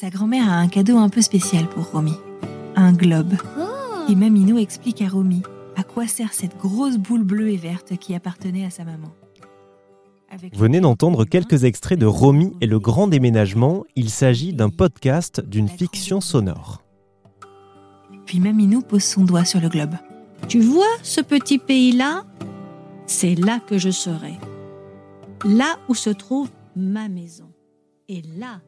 Sa grand-mère a un cadeau un peu spécial pour Romy. Un globe. Et Maminou explique à Romy à quoi sert cette grosse boule bleue et verte qui appartenait à sa maman. Avec venez d'entendre quelques extraits de Romy et le grand déménagement. Il s'agit d'un podcast d'une fiction sonore. Puis Maminou pose son doigt sur le globe. Tu vois ce petit pays-là? C'est là que je serai. Là où se trouve ma maison. Et là.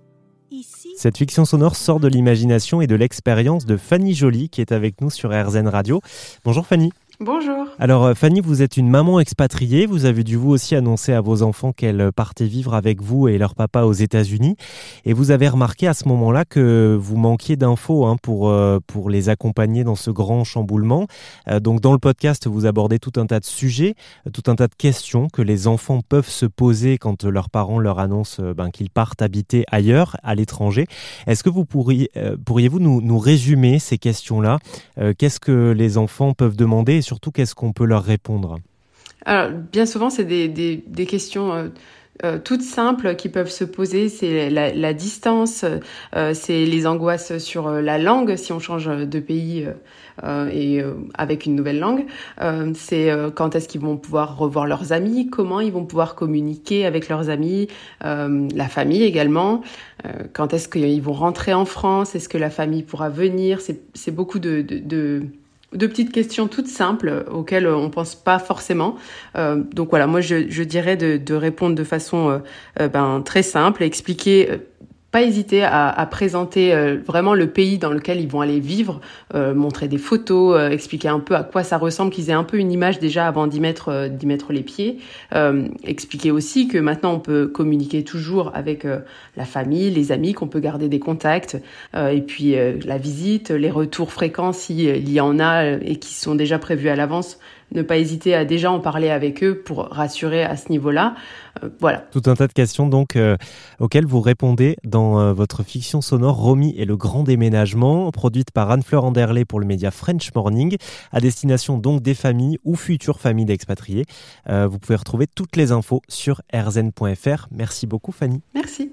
Cette fiction sonore sort de l'imagination et de l'expérience de Fanny Joly qui est avec nous sur RZN Radio. Bonjour Fanny. Bonjour. Alors euh, Fanny, vous êtes une maman expatriée. Vous avez dû vous aussi annoncer à vos enfants qu'elles partaient vivre avec vous et leur papa aux États-Unis. Et vous avez remarqué à ce moment-là que vous manquiez d'infos hein, pour, euh, pour les accompagner dans ce grand chamboulement. Euh, donc dans le podcast, vous abordez tout un tas de sujets, euh, tout un tas de questions que les enfants peuvent se poser quand euh, leurs parents leur annoncent euh, ben, qu'ils partent habiter ailleurs, à l'étranger. Est-ce que vous pourriez, euh, pourriez-vous nous, nous résumer ces questions-là? Euh, Qu'est-ce que les enfants peuvent demander surtout qu'est-ce qu'on peut leur répondre? Alors, bien souvent, c'est des, des, questions euh, euh, toutes simples qui peuvent se poser. C'est la, distance, euh, c'est les angoisses sur la langue si on change de pays et avec une nouvelle langue. C'est quand est-ce qu'ils vont pouvoir revoir leurs amis, comment ils vont pouvoir communiquer avec leurs amis, la famille également. Quand est-ce qu'ils vont rentrer en France? Est-ce que la famille pourra venir? C'est beaucoup de, de de petites questions toutes simples auxquelles on pense pas forcément. Euh, donc voilà, moi je, dirais de, répondre de façon euh, euh, ben, très simple, expliquer, euh, pas hésiter à, à présenter euh, vraiment le pays dans lequel ils vont aller vivre, euh, montrer des photos, euh, expliquer un peu à quoi ça ressemble, qu'ils aient un peu une image déjà avant d'y mettre, euh, d'y mettre les pieds. Euh, expliquer aussi que maintenant on peut communiquer toujours avec euh, la famille, les amis, qu'on peut garder des contacts, et puis la visite, les retours fréquents s'il y en a et qui sont déjà prévus à l'avance. Ne pas hésiter à déjà en parler avec eux pour rassurer à ce niveau-là. Euh, voilà. Tout un tas de questions donc euh, auxquelles vous répondez dans euh, votre fiction sonore Romy et le grand déménagement, produite par Anne-Fleur Anderley pour le média French Morning, à destination donc des familles ou futures familles d'expatriés. Euh, vous pouvez retrouver toutes les infos sur rzn.fr. Merci beaucoup Fanny. Merci.